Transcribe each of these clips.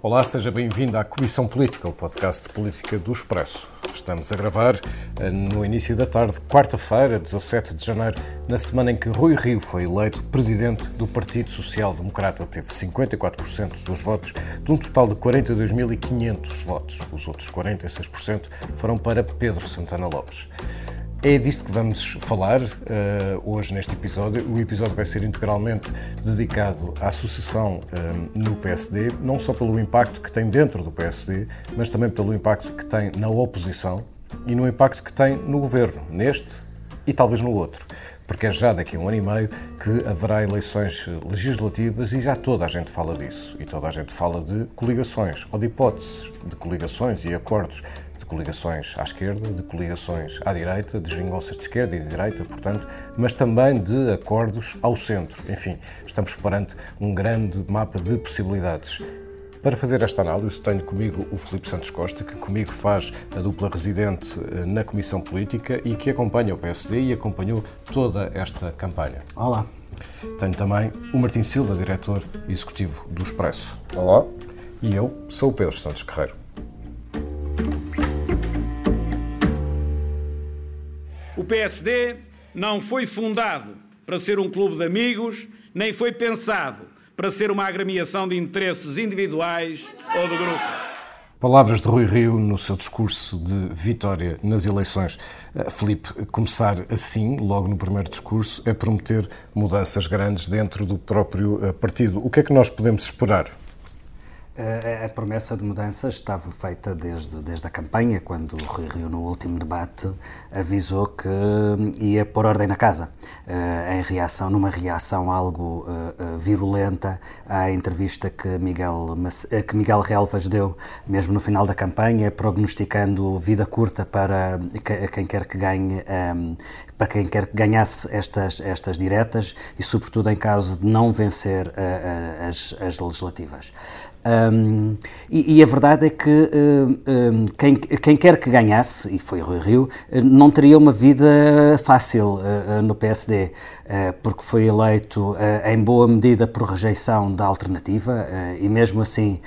Olá, seja bem-vindo à Comissão Política, o podcast de política do Expresso. Estamos a gravar eh, no início da tarde, quarta-feira, 17 de janeiro, na semana em que Rui Rio foi eleito presidente do Partido Social Democrata. Teve 54% dos votos, de um total de 42.500 votos. Os outros 46% foram para Pedro Santana Lopes. É disto que vamos falar uh, hoje neste episódio. O episódio vai ser integralmente dedicado à sucessão uh, no PSD, não só pelo impacto que tem dentro do PSD, mas também pelo impacto que tem na oposição e no impacto que tem no governo, neste e talvez no outro. Porque é já daqui a um ano e meio que haverá eleições legislativas e já toda a gente fala disso. E toda a gente fala de coligações ou de hipóteses de coligações e acordos coligações à esquerda, de coligações à direita, de geringonças de esquerda e de direita, portanto, mas também de acordos ao centro. Enfim, estamos perante um grande mapa de possibilidades. Para fazer esta análise, tenho comigo o Filipe Santos Costa, que comigo faz a dupla residente eh, na Comissão Política e que acompanha o PSD e acompanhou toda esta campanha. Olá. Tenho também o Martim Silva, diretor executivo do Expresso. Olá. E eu sou o Pedro Santos Guerreiro. PSD não foi fundado para ser um clube de amigos, nem foi pensado para ser uma agremiação de interesses individuais ou de grupos. Palavras de Rui Rio no seu discurso de vitória nas eleições. Eh, Felipe, começar assim, logo no primeiro discurso, é prometer mudanças grandes dentro do próprio eh, partido. O que é que nós podemos esperar? A, promessa de mudança estava feita desde, desde a campanha, quando o Rui Rio, no último debate, avisou que ia pôr ordem na casa, uh, em reação, numa reação algo uh, uh, virulenta à entrevista que Miguel, que Miguel Relvas deu, mesmo no final da campanha, prognosticando vida curta para quem quer que ganhe, um, para quem quer que ganhasse estas, estas diretas e, sobretudo, em caso de não vencer as, as legislativas. Um, e, e, a verdade é que uh, um, quem, quem, quer que ganhasse, e foi Rui Rio, uh, não teria uma vida fácil uh, no PSD, porque foi eleito em boa medida por rejeição da alternativa, e mesmo assim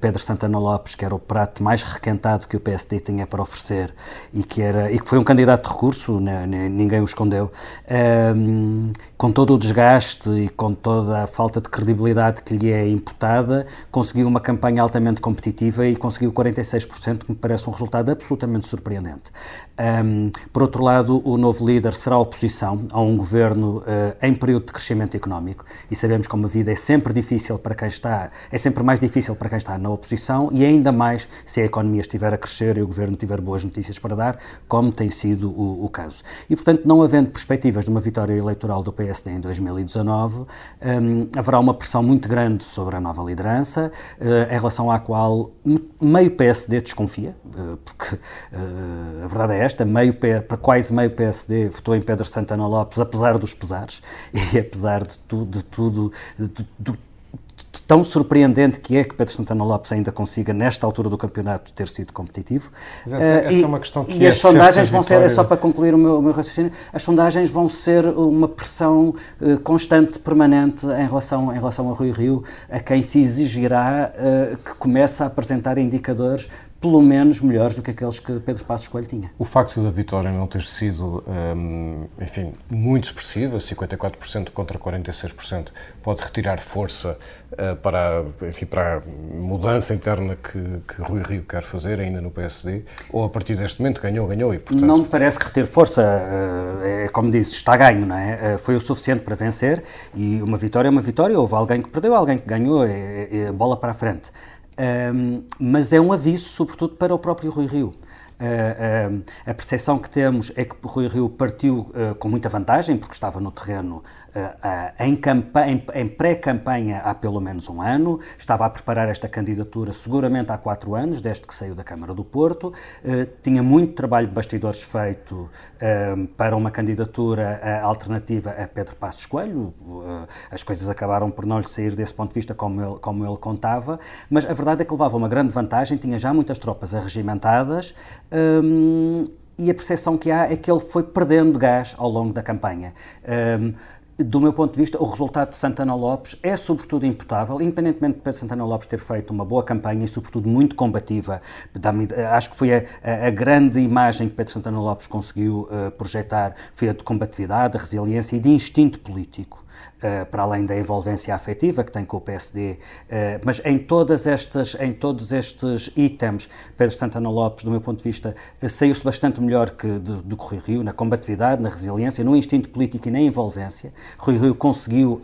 Pedro Santana Lopes, que era o prato mais requentado que o PSD tinha para oferecer e que, era, e que foi um candidato de recurso, né, ninguém o escondeu, com todo o desgaste e com toda a falta de credibilidade que lhe é imputada, conseguiu uma campanha altamente competitiva e conseguiu 46%, que me parece um resultado absolutamente surpreendente. Um, por outro lado, o novo líder será oposição a um governo uh, em período de crescimento económico e sabemos como a vida é sempre difícil para quem está, é sempre mais difícil para quem está na oposição e ainda mais se a economia estiver a crescer e o governo tiver boas notícias para dar, como tem sido o, o caso. E, portanto, não havendo perspectivas de uma vitória eleitoral do PSD em 2019, um, haverá uma pressão muito grande sobre a nova liderança, uh, em relação à qual meio PSD desconfia, uh, porque a verdade é esta, meio, para quase meio PSD votou em Pedro Santana Lopes, apesar dos pesares, e apesar de tudo, de tudo de, de, tão surpreendente que é que Pedro Santana Lopes ainda consiga, nesta altura do campeonato, ter sido competitivo. Mas essa, essa e, é uma questão que E é as sondagens vão ser, é só para concluir o meu, o meu, raciocínio, as sondagens vão ser uma pressão uh, constante, permanente em relação, em relação a Rui Rio, a quem se exigirá uh, que comece a apresentar indicadores pelo menos melhores do que aqueles que Pedro Passos Coelho tinha. O facto da vitória não ter sido, hum, enfim, muito expressiva, 54% contra 46%, pode retirar força uh, para, enfim, para a mudança interna que, que Rui Rio quer fazer ainda no PSD? Ou a partir deste momento ganhou, ganhou e, portanto... Não me parece que reter força, uh, é como disse, está ganho, não é? Uh, foi o suficiente para vencer e uma vitória é uma vitória, houve alguém que perdeu, alguém que ganhou, é, é, bola para a frente. Um, mas é um aviso, sobretudo, para o próprio Rui Rio. Uh, uh, a percepção que temos é que Rui Rio partiu uh, com muita vantagem, porque estava no terreno em, em, em pré-campanha há pelo menos um ano, estava a preparar esta candidatura seguramente há quatro anos, desde que saiu da Câmara do Porto, tinha muito trabalho de bastidores feito para uma candidatura alternativa a Pedro Passos Coelho, as coisas acabaram por não lhe sair desse ponto de vista como ele, como ele contava, mas a verdade é que levava uma grande vantagem, tinha já muitas tropas arregimentadas, um, e a percepção que há é que ele foi perdendo gás ao longo da campanha. Um, do meu ponto de vista, o resultado de Santana Lopes é sobretudo imputável, independentemente de Pedro Santana Lopes ter feito uma boa campanha e, sobretudo, muito combativa. Acho que foi a, a grande imagem que Pedro Santana Lopes conseguiu uh, projetar, foi a de combatividade, de resiliência e de instinto político. Uh, para além da envolvência afetiva que tem com o PSD, eh, mas em todas estas, em todos estes itens, Pedro Santana Lopes, do meu ponto de vista, uh, saiu-se bastante melhor que do, do Rui Rio, na combatividade, na resiliência, no instinto político e na envolvência. Rui Rio conseguiu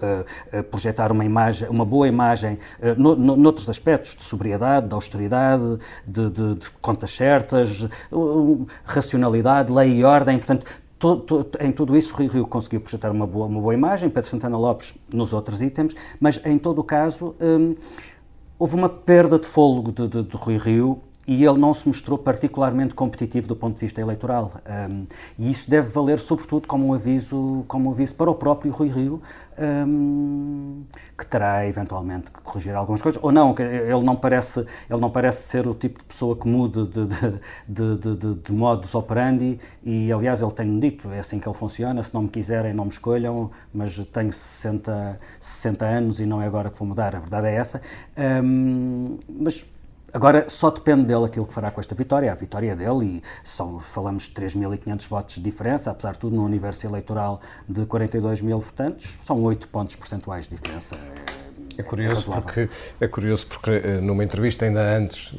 projetar uma imagem, uma boa imagem, no, no, noutros aspectos, de sobriedade, de austeridade, de, de, de contas certas, racionalidade, lei e ordem, portanto, em tudo isso, Rui Rio conseguiu projetar uma boa, uma boa imagem, Pedro Santana Lopes nos outros itens, mas em todo o caso hum, houve uma perda de fôlego de, de, de Rui Rio e ele não se mostrou particularmente competitivo do ponto de vista eleitoral. Um, e isso deve valer, sobretudo, como um aviso, como um aviso para o próprio Rui Rio, um, que terá eventualmente que corrigir algumas coisas, ou não, ele não parece, ele não parece ser o tipo de pessoa que mude de, de, de, de, de modus operandi, e aliás ele tem dito, é assim que ele funciona, se não me quiserem não me escolham, mas tenho 60, 60 anos e não é agora que vou mudar, a verdade é essa. Um, mas Agora, só depende dele aquilo que fará com esta vitória. A vitória é dele, e são, falamos de 3.500 votos de diferença, apesar de tudo, no universo eleitoral de 42 mil votantes, são 8 pontos percentuais de diferença. É curioso, porque, é curioso porque eh, numa entrevista ainda antes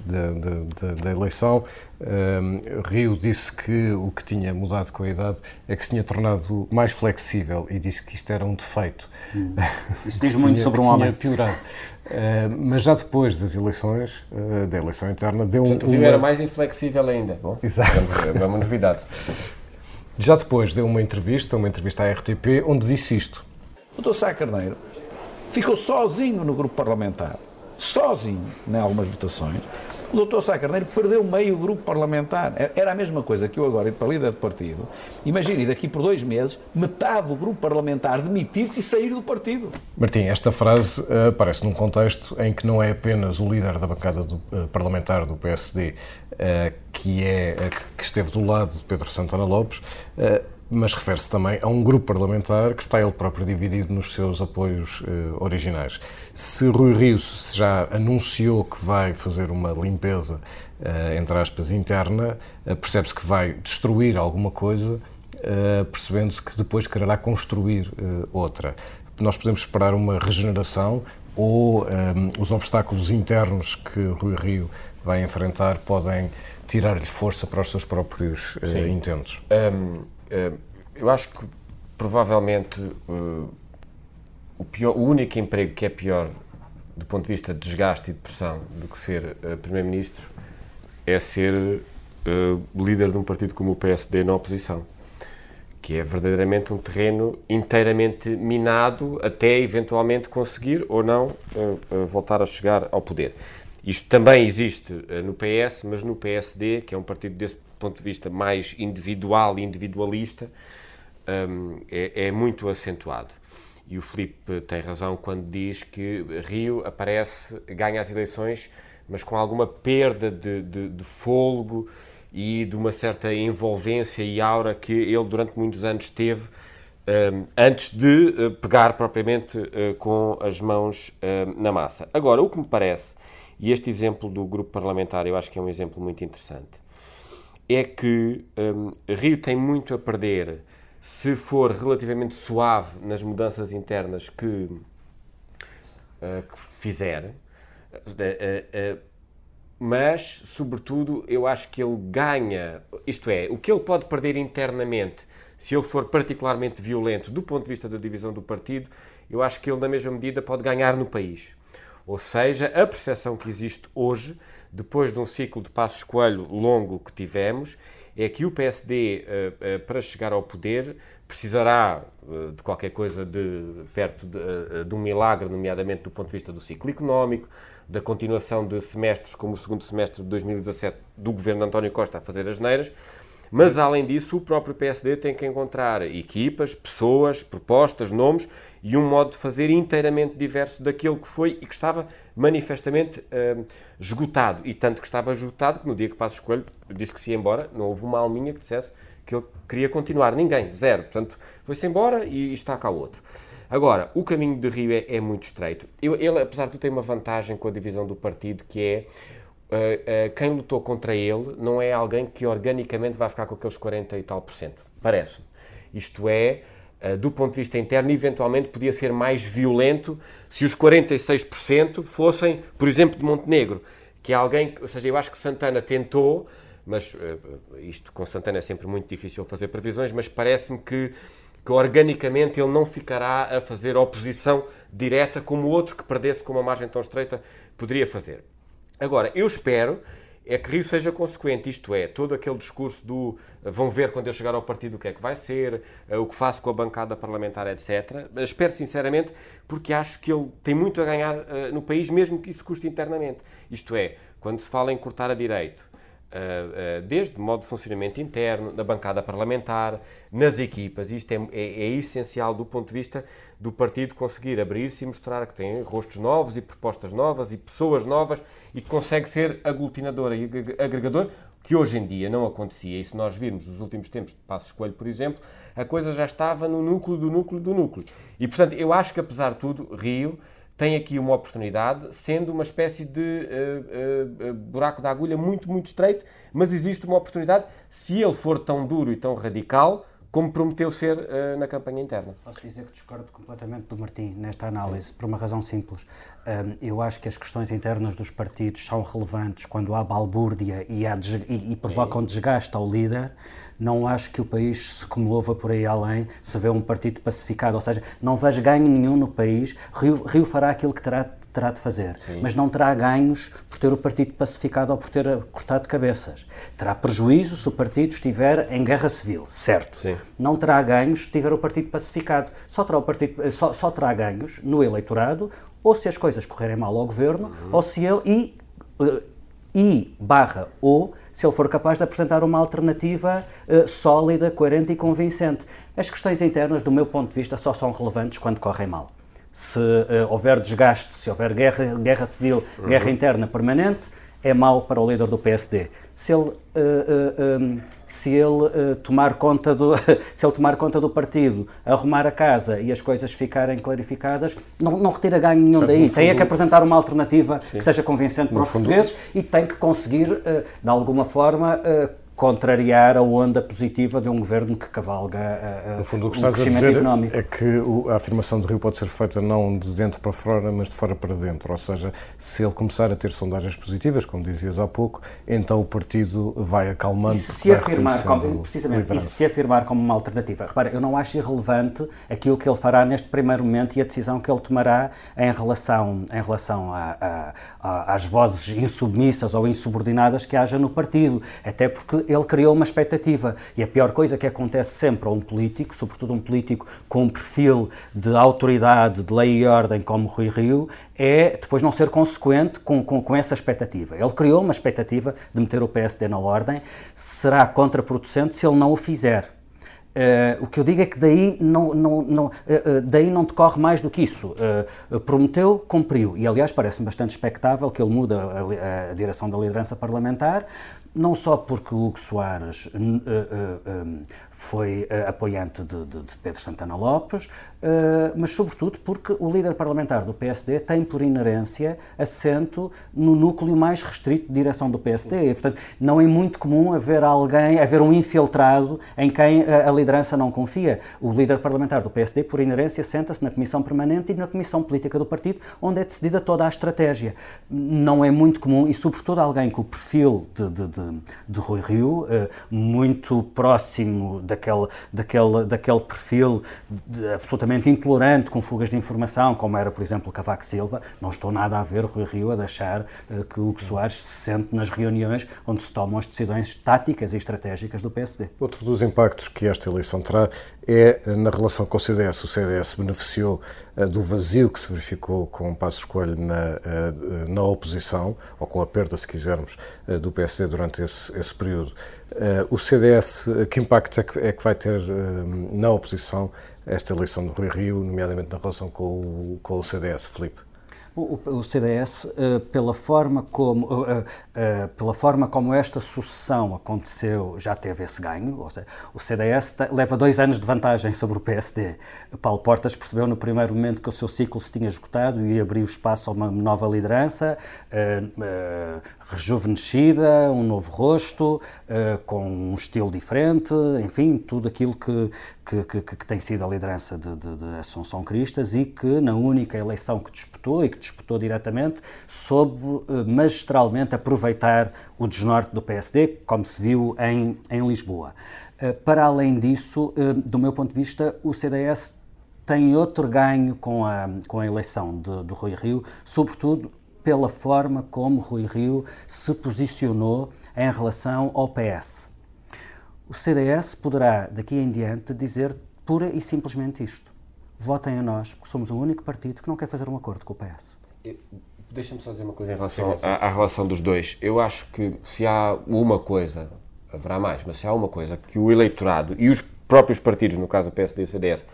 da eleição, um, eh, Rio disse que o que tinha mudado com a idade é que se tinha tornado mais flexível e disse que isto era um defeito. Hum. Isso diz muito tinha, sobre um homem. piorado. Uh, mas já depois das eleições, uh, da eleição interna, deu Portanto, um. O Rio uma... era mais inflexível ainda. Bom, Exato. É uma novidade. Já depois deu uma entrevista, uma entrevista à RTP, onde disse isto. O Dr. Sá Carneiro ficou sozinho no grupo parlamentar, sozinho em algumas votações, o doutor Sá Carneiro perdeu meio grupo parlamentar. Era a mesma coisa que eu agora ir para líder de partido. Imagine, daqui por dois meses, metade do grupo parlamentar demitir-se e sair do partido. Martim, esta frase uh, aparece num contexto em que não é apenas o líder da bancada do, uh, parlamentar do PSD uh, eh, que, é, que esteve do lado de Pedro Santana Lopes, mas refere-se também a um grupo parlamentar que está ele próprio dividido nos seus apoios uh, originais. Se Rui Rio já anunciou que vai fazer uma limpeza, uh, entre aspas, interna, uh, percebe-se que vai destruir alguma coisa, percebendo-se que depois quererá construir outra. Nós podemos esperar uma regeneração ou um, os obstáculos internos que Rui Rio vai enfrentar podem tirar-lhe força para os seus próprios intentos? Um eh, eu acho que provavelmente eh, o, pior, o único emprego que é pior do ponto de vista de desgaste e de pressão do que ser uh, Primeiro-Ministro é ser uh, líder de um partido como o PSD na oposição, que é verdadeiramente um terreno inteiramente minado até eventualmente conseguir ou não uh, voltar a chegar ao poder. Isto também existe no PS, mas no PSD, que é um partido desse ponto de vista mais individual e individualista, um, é, é, muito acentuado. E o Filipe tem razão quando diz que Rio aparece, ganha as eleições, mas com alguma perda de, de, de fôlego e de uma certa envolvência e aura que ele durante muitos anos teve um, antes de uh, pegar propriamente uh, com as mãos uh, na massa. Agora, o que me parece, e este exemplo do grupo parlamentar eu acho que é um exemplo muito interessante, é que um, Rio tem muito a perder se for relativamente suave nas mudanças internas que, uh, que fizer, uh, uh, mas, sobretudo, eu acho que ele ganha, isto é, o que ele pode perder internamente se ele for particularmente violento do ponto de vista da divisão do partido, eu acho que ele, na mesma medida, pode ganhar no país. Ou seja, a percepção que existe hoje depois de um ciclo de passos coelho longo que tivemos, é que o PSD, eh, eh, para chegar ao poder, precisará eh, de qualquer coisa de perto de, de, um milagre, nomeadamente do ponto de vista do ciclo económico, da continuação de semestres como o segundo semestre de 2017 do governo de António Costa a fazer as neiras, mas, além disso, o próprio PSD tem que encontrar equipas, pessoas, propostas, nomes e um modo de fazer inteiramente diverso daquele que foi e que estava manifestamente uh, esgotado. E tanto que estava esgotado que no dia que Passos Coelho disse que se ia embora, não houve uma alminha que dissesse que ele queria continuar. Ninguém, zero. Portanto, foi-se embora e está cá outro. Agora, o caminho de Rio é, é muito estreito. Eu, ele, apesar de tem uma vantagem com a divisão do partido, que é quem lutou contra ele não é alguém que organicamente vai ficar com aqueles 40 e tal por cento. Parece-me. Isto é, uh, do ponto de vista interno, eventualmente podia ser mais violento se os 46% fossem, por exemplo, de Montenegro, que é alguém, ou seja, eu acho que Santana tentou, mas isto com Santana é sempre muito difícil fazer previsões, mas parece-me que que organicamente ele não ficará a fazer oposição direta como outro que perdesse com uma margem tão estreita poderia fazer. Agora, eu espero é que Rio seja consequente, isto é, todo aquele discurso do vão ver quando eu chegar ao partido o que é que vai ser, eh, o que faço com a bancada parlamentar, etc. Espero sinceramente, porque acho que ele tem muito a ganhar uh, no país, mesmo que isso custe internamente. Isto é, quando se fala em cortar a direito, desde o modo de funcionamento interno, da bancada parlamentar, nas equipas. Isto é, é, é, essencial do ponto de vista do partido conseguir abrir-se e mostrar que tem rostos novos e propostas novas e pessoas novas e que consegue ser aglutinador e agregador, que hoje em dia não acontecia. E se nós virmos nos últimos tempos de Passos Coelho, por exemplo, a coisa já estava no núcleo do núcleo do núcleo. E, portanto, eu acho que, apesar de tudo, Rio tem aqui uma oportunidade, sendo uma espécie de uh, uh, buraco da agulha muito, muito estreito, mas existe uma oportunidade se ele for tão duro e tão radical como prometeu ser uh, na campanha interna. Posso dizer que discordo completamente do Martim nesta análise, Sim. por uma razão simples. Um, eu acho que as questões internas dos partidos são relevantes quando há balbúrdia e, há e, e provocam desgaste ao líder. Não acho que o país se comova por aí além se vê um partido pacificado. Ou seja, não vejo ganho nenhum no país. Rio, Rio fará aquilo que terá terá de fazer, Sim. mas não terá ganhos por ter o partido pacificado ou por ter cortado cabeças. Terá prejuízo se o partido estiver em guerra civil, certo. Sim. Não terá ganhos se tiver o partido pacificado. Só terá, o partido, só, só terá ganhos no eleitorado ou se as coisas correrem mal ao governo uhum. ou se ele e, eh, e barra ou se ele for capaz de apresentar uma alternativa uh, sólida, coerente e convincente. As questões internas, do meu ponto de vista, só são relevantes quando correm mal se uh, houver desgaste, se houver guerra, guerra civil, uhum. guerra interna permanente, é mau para o líder do PSD. Se ele, uh, uh, um, se ele tomar conta do, se ele tomar conta do partido, arrumar a casa e as coisas ficarem clarificadas, não, não retira ganho nenhum certo, daí. Fundo, tem é que apresentar uma alternativa sim. que seja convincente para os fundo, portugueses e tem que conseguir, de alguma forma, contrariar a onda positiva de um governo que cavalga uh, no fundo, o que um estás a dizer económico. É que a afirmação do Rio pode ser feita não de dentro para fora, mas de fora para dentro. Ou seja, se ele começar a ter sondagens positivas, como dizias há pouco, então o partido vai acalmando. E se afirmar como, precisamente, e se afirmar como uma alternativa. Repara, eu não acho irrelevante aquilo que ele fará neste primeiro momento e a decisão que ele tomará em relação, em relação a, a, a, às vozes insubmissas ou insubordinadas que haja no partido. Até porque ele criou uma expectativa. E a pior coisa que acontece sempre a um político, sobretudo um político com um perfil de autoridade, de lei e ordem como Rui Rio, é depois não ser consequente com, com, com essa expectativa. Ele criou uma expectativa de meter o PSD na ordem, será contraproducente se ele não o fizer. Uh, o que eu digo é que daí não, não, não, uh, daí não decorre mais do que isso. prometeu, cumpriu. E, aliás, parece-me bastante expectável que ele mude a, a, direção da liderança parlamentar, não só porque o Hugo Soares uh, uh, um, foi uh, apoiante de, de, de, Pedro Santana Lopes, uh, mas sobretudo porque o líder parlamentar do PSD tem por inerência assento no núcleo mais restrito de direção do PSD. E, portanto, não é muito comum haver alguém, haver um infiltrado em quem a, a liderança não confia. O líder parlamentar do PSD, por inerência, senta-se na Comissão Permanente e na Comissão Política do Partido, onde é decidida toda a estratégia. Não é muito comum, e sobretudo alguém com o perfil de, de, de, de Rui Rio, uh, muito próximo daquele, daquele, daquele perfil absolutamente intolerante com fugas de informação, como era, por exemplo, Cavaco Silva, não estou nada a ver Rui Rio a deixar uh, que o Hugo Soares se sente nas reuniões onde se tomam as decisões táticas e estratégicas do PSD. Outro dos impactos que esta eleição terá é na relação com o CDS. O CDS beneficiou do vazio que se verificou com o Passo Escolho na, uh, na oposição, ou com a perda, se quisermos, do PSD durante esse, esse período. o CDS, que impacto é que, é vai ter na oposição esta eleição do Rui Rio, nomeadamente na relação com o, com o CDS, Felipe? O, o CDS, uh, pela, forma como, uh, uh, pela forma como esta sucessão aconteceu, já teve esse ganho. Seja, o CDS leva dois anos de vantagem sobre o PSD. Paulo Portas percebeu no primeiro momento que o seu ciclo se tinha esgotado e abriu espaço a uma nova liderança, rejuvenescida, um novo rosto, com um estilo diferente, enfim, tudo aquilo que, que, que, que tem sido a liderança de, de, de Assunção Cristas e que, na única eleição que disputou e que disputou diretamente, soube eh, magistralmente aproveitar o desnorte do PSD, como se viu em, em Lisboa. Eh, para além disso, eh, do meu ponto de vista, o CDS tem outro ganho com a, com a eleição de, de Rui Rio, sobretudo pela forma como Rui Rio se posicionou em relação ao PS. O CDS poderá, daqui em diante, dizer pura e simplesmente isto. Votem a nós, porque somos o único partido que não quer fazer um acordo com o PS. Deixa-me só dizer uma coisa em relação à, à, relação dos dois. Eu acho que se há uma coisa, haverá mais, mas se há uma coisa que o eleitorado e os próprios partidos, no caso do PSD e o CDS,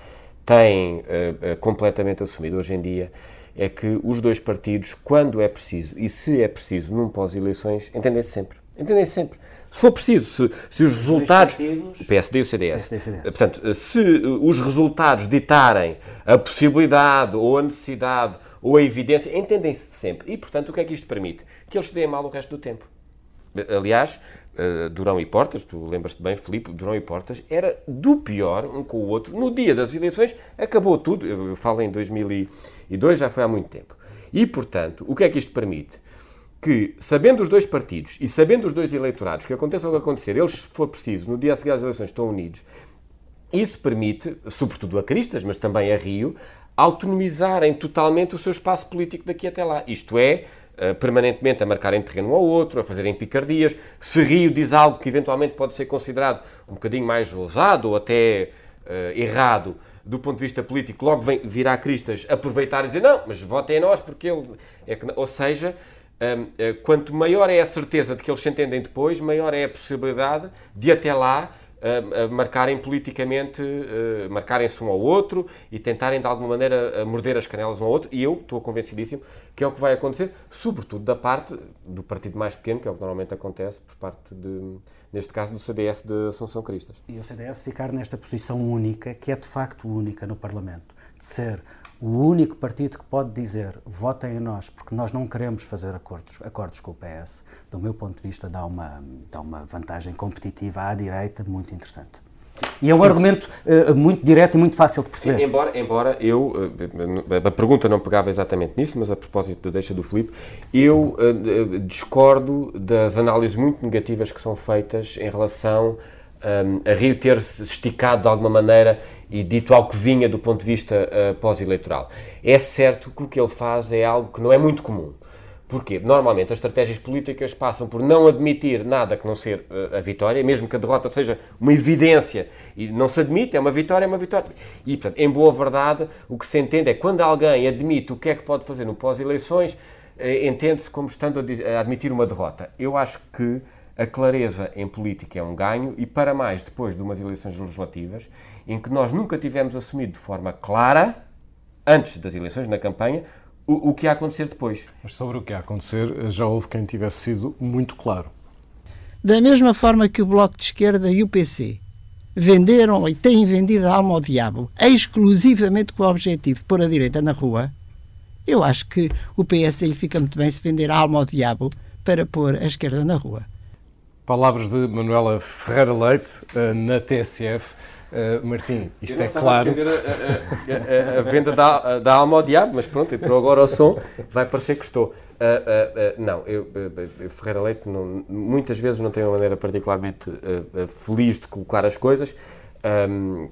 têm uh, uh, completamente assumido hoje em dia, é que os dois partidos, quando é preciso e se é preciso num pós-eleições, entendem-se sempre. Entendem-se sempre. Se for preciso, se, se os resultados. O PSD e o CDS. PSD e CDS. Portanto, se os resultados ditarem a possibilidade ou a necessidade ou a evidência, entendem-se sempre. E, portanto, o que é que isto permite? Que eles se deem mal o resto do tempo. Aliás, uh, Durão e Portas, tu lembras-te bem, Filipe, Durão e Portas, era do pior um com o outro. No dia das eleições acabou tudo. Eu falo em 2002, já foi há muito tempo. E, portanto, o que é que isto permite? Que, sabendo os dois partidos e sabendo os dois eleitorados, que aconteça o que acontecer, eles, se for preciso, no dia a seguir às eleições estão unidos, isso permite, sobretudo a Cristas, mas também a Rio, autonomizarem totalmente o seu espaço político daqui até lá. Isto é, uh, permanentemente a marcarem terreno um ao outro, a fazerem picardias. Se Rio diz algo que eventualmente pode ser considerado um bocadinho mais ousado ou até uh, errado do ponto de vista político, logo vem, virá Cristas aproveitar e dizer não, mas votem a nós porque ele... É que... Ou seja, eh, quanto maior é a certeza de que eles se entendem depois, maior é a possibilidade de até lá marcarem politicamente, uh, marcarem-se um ao outro e tentarem de alguma maneira morder as canelas um ao outro. E eu estou convencidíssimo que é o que vai acontecer, sobretudo da parte do partido mais pequeno, que é o que normalmente acontece por parte de, neste caso, do CDS de Assunção Cristas. E o CDS ficar nesta posição única, que é de facto única no Parlamento, de ser o único partido que pode dizer votem a nós porque nós não queremos fazer acordos, acordos com o PS, do meu ponto de vista, dá uma, dá uma vantagem competitiva à direita muito interessante. E é um sim, argumento uh, muito direto e muito fácil de perceber. Embora, embora eu, uh, a pergunta não pegava exatamente nisso, mas a propósito da deixa do Filipe, eu uh, discordo das análises muito negativas que são feitas em relação um, a Rio ter-se esticado de alguma maneira e dito algo que vinha do ponto de vista uh, pós-eleitoral. É certo que o que ele faz é algo que não é muito comum. Porquê? Normalmente as estratégias políticas passam por não admitir nada que não ser uh, a vitória, mesmo que a derrota seja uma evidência e não se admite, é uma vitória, é uma vitória. E, portanto, em boa verdade, o que se entende é quando alguém admite o que é que pode fazer no pós-eleições, uh, entende-se como estando a, a admitir uma derrota. Eu acho que a clareza em política é um ganho e, para mais, depois de umas eleições legislativas, em que nós nunca tivemos assumido de forma clara, antes das eleições, na campanha, o, o que ia acontecer depois. Mas sobre o que ia acontecer, já houve quem tivesse sido muito claro. Da mesma forma que o Bloco de Esquerda e o PC venderam e têm vendido a alma ao diabo exclusivamente com o objetivo de pôr a direita na rua, eu acho que o PS fica muito bem se vender a alma ao diabo para pôr a esquerda na rua. Palavras de Manuela Ferreira Leite uh, na TSF. Uh, eh, Martim, isto é claro. A, a, a, a, venda da, da alma ao diabo, mas pronto, entrou agora o som, vai parecer que estou. Uh, não, eu, Ferreira Leite não, muitas vezes não tem uma maneira particularmente feliz de colocar as coisas. Um,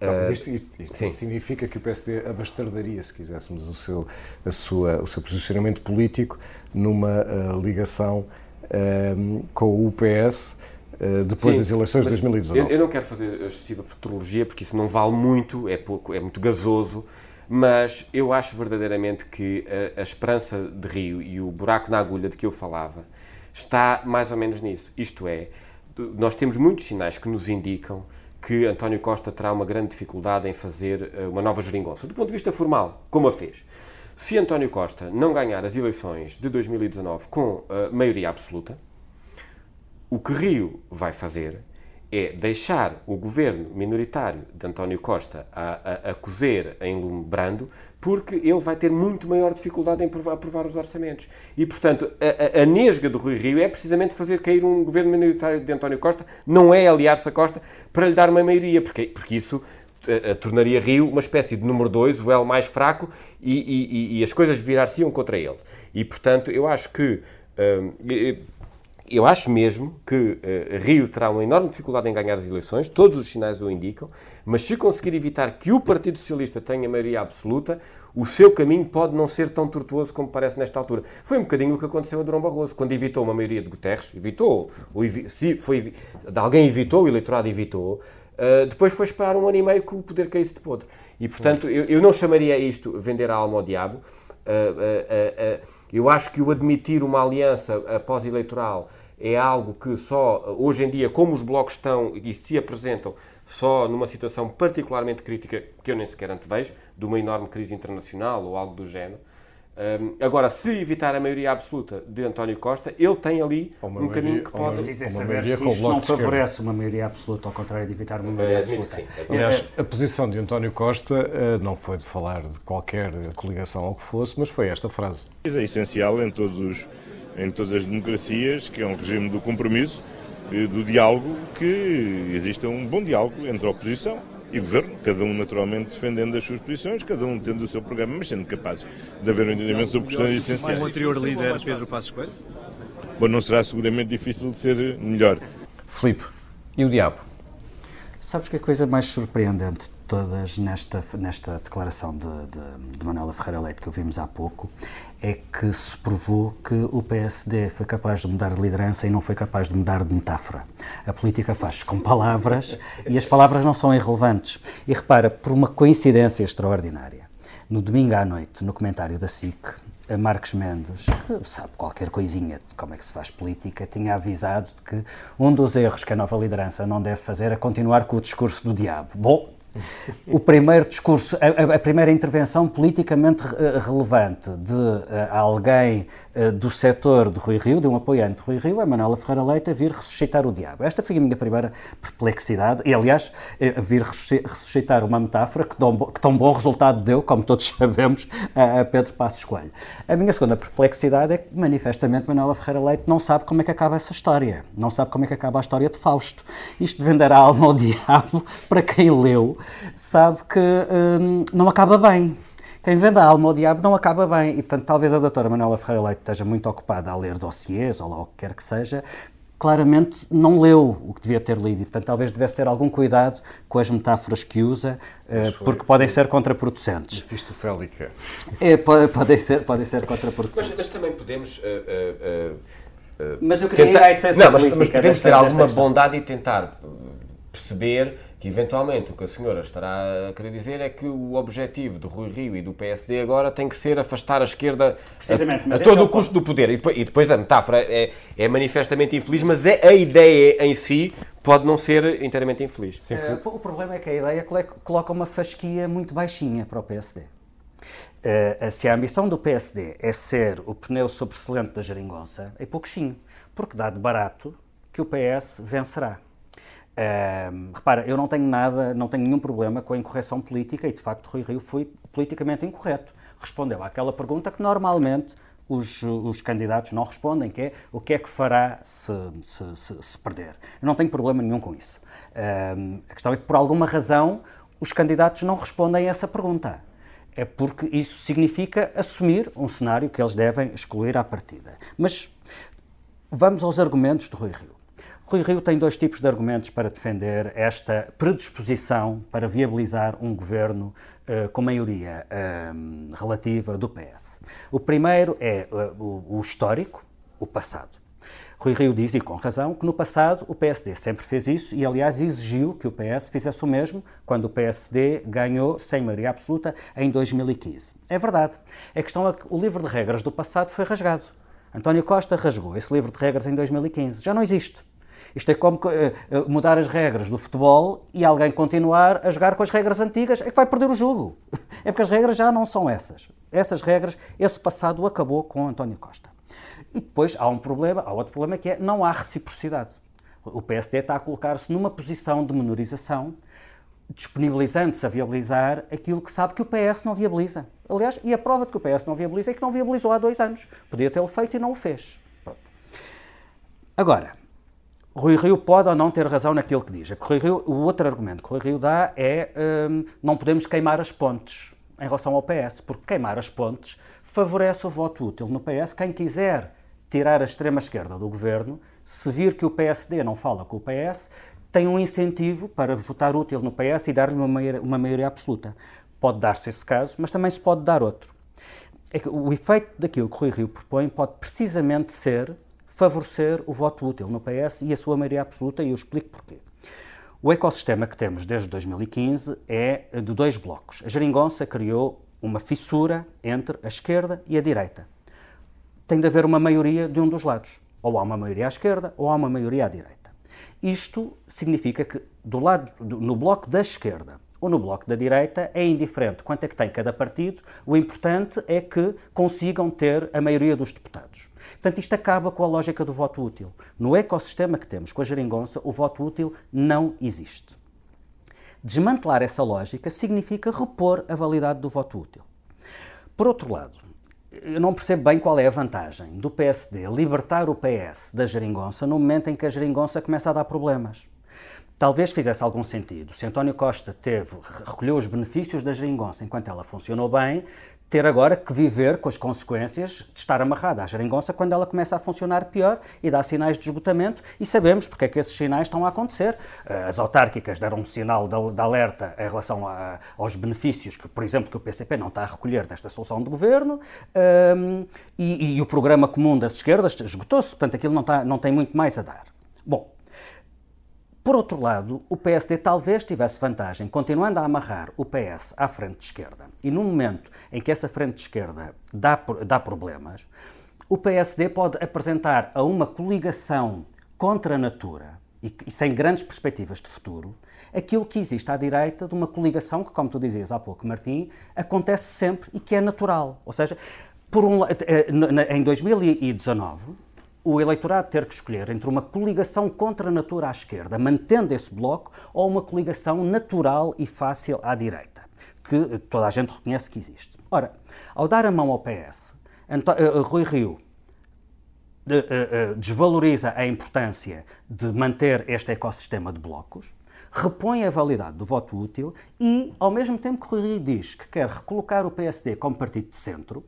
não, mas isto, isto, isto significa que o PSD abastardaria, se quiséssemos, o seu, a sua, o seu posicionamento político numa ligação Ehm, com o PS eh, depois Sim, das eleições de 2019. Eu, eu, não quero fazer excessiva futurologia, porque isso não vale muito, é, pouco, é muito gasoso, mas eu acho verdadeiramente que a, a esperança de Rio e o buraco na agulha de que eu falava está mais ou menos nisso. Isto é, nós temos muitos sinais que nos indicam que António Costa terá uma grande dificuldade em fazer eh, uma nova geringonça, do ponto de vista formal, como a fez. Se António Costa não ganhar as eleições de 2019 com uh, maioria absoluta, o que Rio vai fazer é deixar o governo minoritário de António Costa a, a, a cozer em lume brando, porque ele vai ter muito maior dificuldade em aprovar, aprovar os orçamentos. E, portanto, a, a, nesga do Rui Rio é precisamente fazer cair um governo minoritário de António Costa, não é aliar-se a Costa para lhe dar uma maioria, porque, porque isso tornaria Rio uma espécie de número 2, o L mais fraco, e, e, e as coisas virar-se-iam contra ele. E, portanto, eu acho que. Hum, eu acho mesmo que Rio terá uma enorme dificuldade em ganhar as eleições, todos os sinais o indicam, mas se conseguir evitar que o Partido Socialista tenha maioria absoluta, o seu caminho pode não ser tão tortuoso como parece nesta altura. Foi um bocadinho o que aconteceu a Durão Barroso, quando evitou uma maioria de Guterres, evitou, ou evi se foi, alguém evitou, o eleitorado evitou, uh, depois foi esperar um ano e meio que o poder caísse de podre. E, portanto, eu, eu não chamaria isto vender a alma ao diabo. Uh, eu acho que o admitir uma aliança pós-eleitoral é algo que só, hoje em dia, como os blocos estão e se apresentam, só numa situação particularmente crítica, que eu nem sequer antevejo, de uma enorme crise internacional ou algo do género. Um, agora, se evitar a maioria absoluta de António Costa, ele tem ali um maioria, caminho que pode... Precisa saber se isto não favorece uma maioria absoluta, ao contrário de evitar uma maioria absoluta. Sim. Aliás, a posição de António Costa uh, não foi de falar de qualquer coligação ou que fosse, mas foi esta frase. É essencial em todos os em todas as democracias, que é um regime do compromisso, do diálogo, que exista um bom diálogo entre a oposição e o governo, cada um naturalmente defendendo as suas posições, cada um tendo o seu programa, mas sendo capazes de haver um entendimento sobre questões essenciais. O anterior líder, Pedro Passos Coelho? Bom, não será seguramente difícil de ser melhor. Filipe, e o diabo? Sabes que a coisa mais surpreendente de todas nesta, nesta declaração de, de, de Manuela Ferreira Leite que ouvimos há pouco é que se provou que o PSD foi capaz de mudar de liderança e não foi capaz de mudar de metáfora. A política faz com palavras e as palavras não são irrelevantes. E repara, por uma coincidência extraordinária, no domingo à noite, no comentário da SIC, Marcos Mendes, que sabe qualquer coisinha de como é que se faz política, tinha avisado de que um dos erros que a nova liderança não deve fazer é continuar com o discurso do diabo. Bom, o primeiro discurso, a, a primeira intervenção politicamente re relevante de uh, alguém uh, do setor de Rui Rio, de um apoiante de Rui Rio, é Manuela Ferreira Leite a vir ressuscitar o diabo. Esta foi a minha primeira perplexidade e, aliás, vir ressuscitar uma metáfora que tão, que tão bom resultado deu, como todos sabemos, a, a Pedro Passos Coelho. A minha segunda perplexidade é que, manifestamente, Manuela Ferreira Leite não sabe como é que acaba essa história, não sabe como é que acaba a história de Fausto. Isto de vender a alma ao diabo, para quem leu, sabe que hum, não acaba bem. Quem vende a alma ao diabo não acaba bem. E, portanto, talvez a doutora Manuela Ferreira Leite esteja muito ocupada a ler dossiês ou lá o que quer que seja, claramente não leu o que devia ter lido e, portanto, talvez devesse ter algum cuidado com as metáforas que usa, uh, foi, porque podem ser contraproducentes. Mefistofélica. É, podem, podem, ser, podem ser contraproducentes. Mas, mas também podemos... Uh, uh, mas eu queria tentar... ir à essência Não, mas, mas podemos ter alguma bondade e tentar perceber que eventualmente o que a senhora estará a querer dizer é que o objetivo do Rui Rio e do PSD agora tem que ser afastar a esquerda a, a todo é o custo do poder. E depois, e depois, a metáfora é, é manifestamente infeliz, mas é, a ideia em si pode não ser inteiramente infeliz. Sim, uh, o problema é que a ideia coloca uma fasquia muito baixinha para o PSD. Uh, se a ambição do PSD é ser o pneu sobressalente da geringonça, é pouquinho, porque dá de barato que o PS vencerá. Repara, eu não tenho nada, não tenho nenhum problema com a incorreção política e de facto Rui Rio foi politicamente incorreto. Respondeu àquela pergunta que normalmente os, os candidatos não respondem, que é o que é que fará se, se, se, se perder. Eu não tenho problema nenhum com isso. Uh, a questão é que por alguma razão os candidatos não respondem a essa pergunta. É porque isso significa assumir um cenário que eles devem excluir à partida. Mas vamos aos argumentos de Rui Rio. Rui Rio tem dois tipos de argumentos para defender esta predisposição para viabilizar um governo uh, com maioria uh, relativa do PS. O primeiro é uh, o, o histórico, o passado. Rui Rio diz, e com razão, que no passado o PSD sempre fez isso e, aliás, exigiu que o PS fizesse o mesmo quando o PSD ganhou sem maioria absoluta em 2015. É verdade. A questão é que o livro de regras do passado foi rasgado. António Costa rasgou esse livro de regras em 2015. Já não existe. Isto é como uh, mudar as regras do futebol e alguém continuar a jogar com as regras antigas, é que vai perder o jogo. É porque as regras já não são essas. Essas regras, esse passado acabou com António Costa. E depois há um problema, há outro problema que é não há reciprocidade. O PSD está a colocar-se numa posição de menorização, disponibilizando-se a viabilizar aquilo que sabe que o PS não viabiliza. Aliás, e a prova de que o PS não viabiliza é que não viabilizou há dois anos. Podia tê-lo feito e não o fez. Pronto. Agora, Rui Rio pode ou não ter razão naquilo que diz. É Rui Rio, o outro argumento que Rui Rio dá é hum, não podemos queimar as pontes em relação ao PS, porque queimar as pontes favorece o voto útil no PS. Quem quiser tirar a extrema-esquerda do governo, se vir que o PSD não fala com o PS, tem um incentivo para votar útil no PS e dar-lhe uma maioria, uma maioria absoluta. Pode dar-se esse caso, mas também se pode dar outro. É que o efeito daquilo que Rui Rio propõe pode precisamente ser favorecer o voto útil no PS e a sua maioria absoluta, e eu explico porquê. O ecossistema que temos desde 2015 é de dois blocos. A Jeringonça criou uma fissura entre a esquerda e a direita. Tem de haver uma maioria de um dos lados. Ou há uma maioria à esquerda ou há uma maioria à direita. Isto significa que do lado, no bloco da esquerda ou no bloco da direita é indiferente quanto é que tem cada partido, o importante é que consigam ter a maioria dos deputados. Portanto, isto acaba com a lógica do voto útil. No ecossistema que temos com a geringonça, o voto útil não existe. Desmantelar essa lógica significa repor a validade do voto útil. Por outro lado, eu não percebo bem qual é a vantagem do PSD libertar o PS da geringonça no momento em que a geringonça começa a dar problemas. Talvez fizesse algum sentido se António Costa teve, recolheu os benefícios da geringonça enquanto ela funcionou bem, ter agora que viver com as consequências de estar amarrada à geringonça quando ela começa a funcionar pior e dá sinais de esgotamento e sabemos porque é que esses sinais estão a acontecer. Eh, as autárquicas deram um sinal de, alerta em relação a, aos benefícios que, por exemplo, que o PCP não está a recolher desta solução de governo um, ehm, e, e, o programa comum das esquerdas esgotou-se, portanto aquilo não, está, não tem muito mais a dar. Bom, por outro lado, o PSD talvez tivesse vantagem, continuando a amarrar o PS à frente de esquerda, e no momento em que essa frente de esquerda dá, dá problemas, o PSD pode apresentar a uma coligação contra a natura e, e sem grandes perspectivas de futuro aquilo que existe à direita de uma coligação que, como tu dizias há pouco, Martim, acontece sempre e que é natural. Ou seja, por um, eh, em 2019, o eleitorado ter que escolher entre uma coligação contra a natura à esquerda, mantendo esse bloco, ou uma coligação natural e fácil à direita, que toda a gente reconhece que existe. Ora, ao dar a mão ao PS, uh, Rui Rio uh, desvaloriza a importância de manter este ecossistema de blocos, repõe a validade do voto útil e, ao mesmo tempo que Rui Rio diz que quer recolocar o PSD como partido de centro,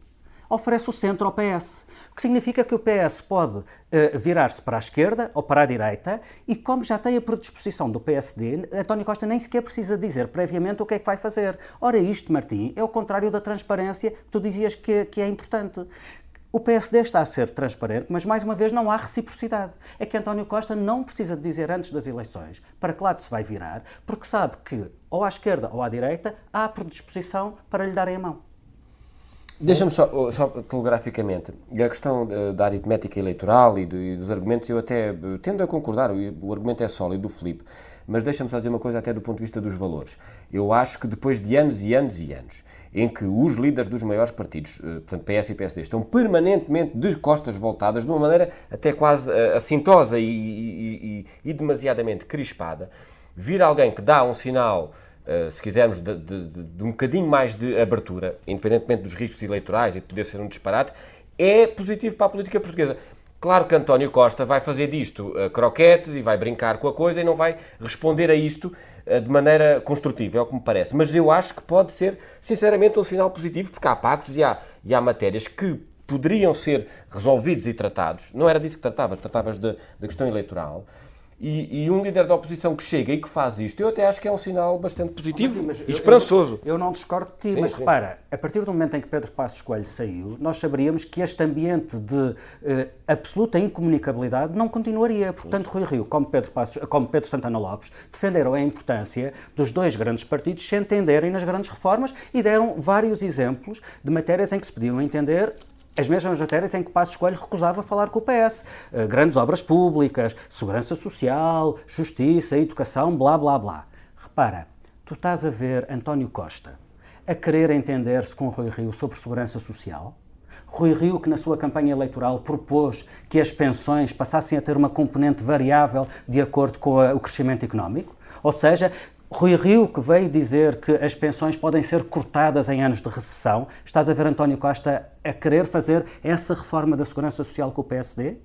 oferece o centro ao PS. O que significa que o PS pode uh, virar-se para a esquerda ou para a direita e, como já tem a predisposição do PSD, António Costa nem sequer precisa dizer previamente o que é que vai fazer. Ora, isto, Martim, é o contrário da transparência que tu dizias que, que é importante. O PSD está a ser transparente, mas mais uma vez não há reciprocidade. É que António Costa não precisa dizer antes das eleições para que lado se vai virar, porque sabe que ou à esquerda ou à direita há predisposição para lhe darem a mão. Deixa-me só, só, telegraficamente, a questão da aritmética eleitoral e, do, e, dos argumentos, eu até tendo a concordar, o, argumento é sólido do Filipe, mas deixa-me só dizer uma coisa até do ponto de vista dos valores. Eu acho que depois de anos e anos e anos em que os líderes dos maiores partidos, eh, portanto PS e PSD, estão permanentemente de costas voltadas, de uma maneira até quase uh, assintosa e, e, e demasiadamente crispada, vir alguém que dá um sinal Uh, se quisermos, de, de, de, um bocadinho mais de abertura, independentemente dos riscos eleitorais e de poder ser um disparate, é positivo para a política portuguesa. Claro que António Costa vai fazer disto uh, croquetes e vai brincar com a coisa e não vai responder a isto uh, de maneira construtiva, é o que me parece. Mas eu acho que pode ser, sinceramente, um sinal positivo, porque há pactos e há, e há matérias que poderiam ser resolvidos e tratados. Não era disso que tratavas, tratavas da questão eleitoral e, e, um líder da oposição que chega e que faz isto, eu até acho que é um sinal bastante positivo mas, mas, e esperançoso. Eu, eu, não discordo de ti, sim, mas sim. repara, a partir do momento em que Pedro Passos Coelho saiu, nós saberíamos que este ambiente de uh, absoluta incomunicabilidade não continuaria. Portanto, Rui Rio, como Pedro, Passos, como Pedro Santana Lopes, defenderam a importância dos dois grandes partidos se entenderem nas grandes reformas e deram vários exemplos de matérias em que se podiam entender as mesmas matérias em que Passos Coelho recusava falar com o PS. Uh, grandes obras públicas, segurança social, justiça, educação, blá blá blá. Repara, tu estás a ver António Costa a querer entender-se com Rui Rio sobre segurança social? Rui Rio, que na sua campanha eleitoral propôs que as pensões passassem a ter uma componente variável de acordo com o crescimento económico? Ou seja, Rui Rio, que veio dizer que as pensões podem ser cortadas em anos de recessão, estás a ver António Costa a querer fazer essa reforma da segurança social com o PSD?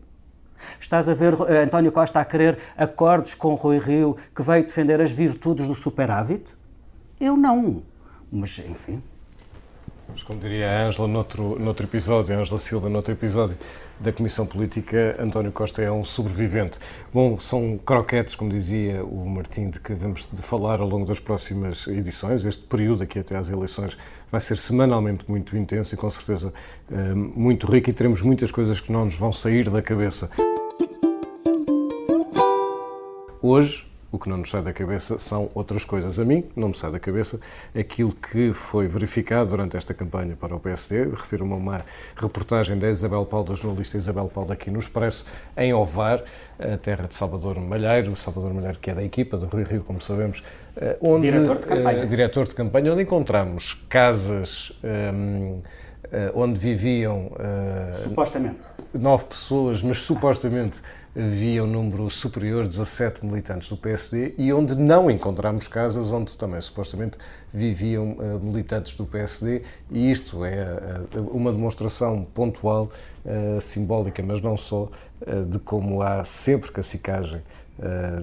Estás a ver uh, António Costa a querer acordos com Rui Rio, que veio defender as virtudes do superávit? Eu não. Mas, enfim. Mas como diria a Ângela noutro, noutro episódio, a Ângela Silva noutro episódio, da Comissão Política, António Costa é um sobrevivente. Bom, são croquetes, como dizia o Martim, de que vamos falar ao longo das próximas edições. Este período aqui até às eleições vai ser semanalmente muito intenso e com certeza eh, muito rico e teremos muitas coisas que não nos vão sair da cabeça. Hoje, o que não nos sai da cabeça são outras coisas. A mim não me sai da cabeça aquilo que foi verificado durante esta campanha para o PSD. Refiro-me a uma reportagem da Isabel Paulo, da jornalista Isabel Paulo, aqui no Expresso, em Ovar, a terra de Salvador Malheiro. Salvador Malheiro, que é da equipa do Rui Rio, como sabemos, eh, onde, diretor de campanha, uh, diretor de campanha onde encontramos casas. Um, Uh, onde viviam uh, supostamente nove pessoas, mas supostamente havia um número superior, 17 militantes do PSD, e onde não encontramos casas onde também supostamente viviam uh, militantes do PSD, e isto é uh, uma demonstração pontual, uh, simbólica, mas não só, de como há sempre cacicagem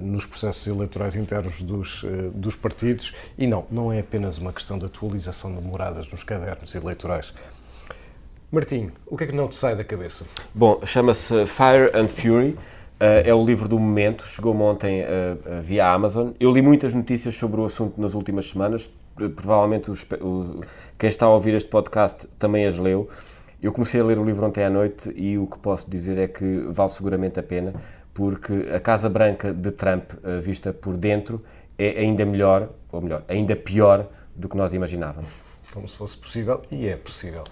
nos processos eleitorais internos dos, dos partidos, e não, não é apenas uma questão de atualização de moradas nos cadernos eleitorais. Martim, o que é que não te sai da cabeça? Bom, chama-se Fire and Fury. Uh, é o livro do momento, chegou-me ontem uh, via Amazon. Eu li muitas notícias sobre o assunto nas últimas semanas, provavelmente os, o, quem está a ouvir este podcast também as leu. Eu comecei a ler o livro ontem à noite e o que posso dizer é que vale seguramente a pena, porque a Casa Branca de Trump, uh, vista por dentro, é ainda melhor, ou melhor, ainda pior do que nós imaginávamos. Como se fosse possível, e é possível.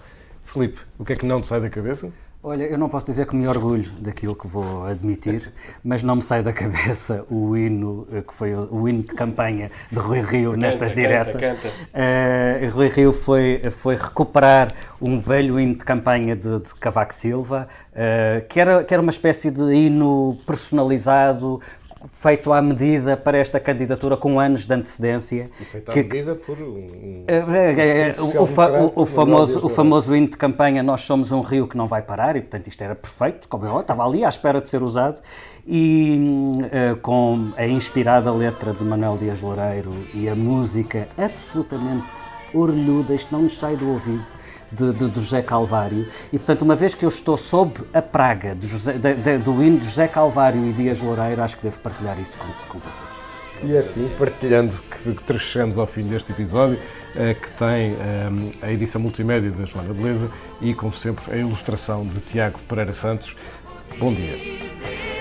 Felipe, o que é que não te sai da cabeça? Olha, eu não posso dizer que me orgulho daquilo que vou admitir, mas não me sai da cabeça o hino eh, que foi o hino de campanha de Rui Rio canta, nestas canta, diretas. Canta, uh, Rui Rio foi, foi recuperar um velho hino de campanha de, de Cavaco Silva, uh, que, era, que era uma espécie de hino personalizado, feito à medida para esta candidatura com anos de antecedência. E feito à que, medida por um. É, é, é, o, o, o, famoso, o famoso hino de campanha Nós somos um rio que não vai parar, e portanto isto era perfeito, como eu estava ali à espera de ser usado, e uh, com a inspirada letra de Manuel Dias Loureiro e a música absolutamente orlhuda, isto não nos sai do ouvido de, de, do José Calvário. E, portanto, uma vez que eu estou sob a praga de José, de, do hino de José Calvário e Dias Loureiro, acho que devo partilhar isso com, com vocês. E assim, partilhando que, chegamos ao fim deste episódio, eh, que tem eh, a edição multimédia da Joana Beleza e, como sempre, a ilustração de Tiago Pereira Santos. Bom dia.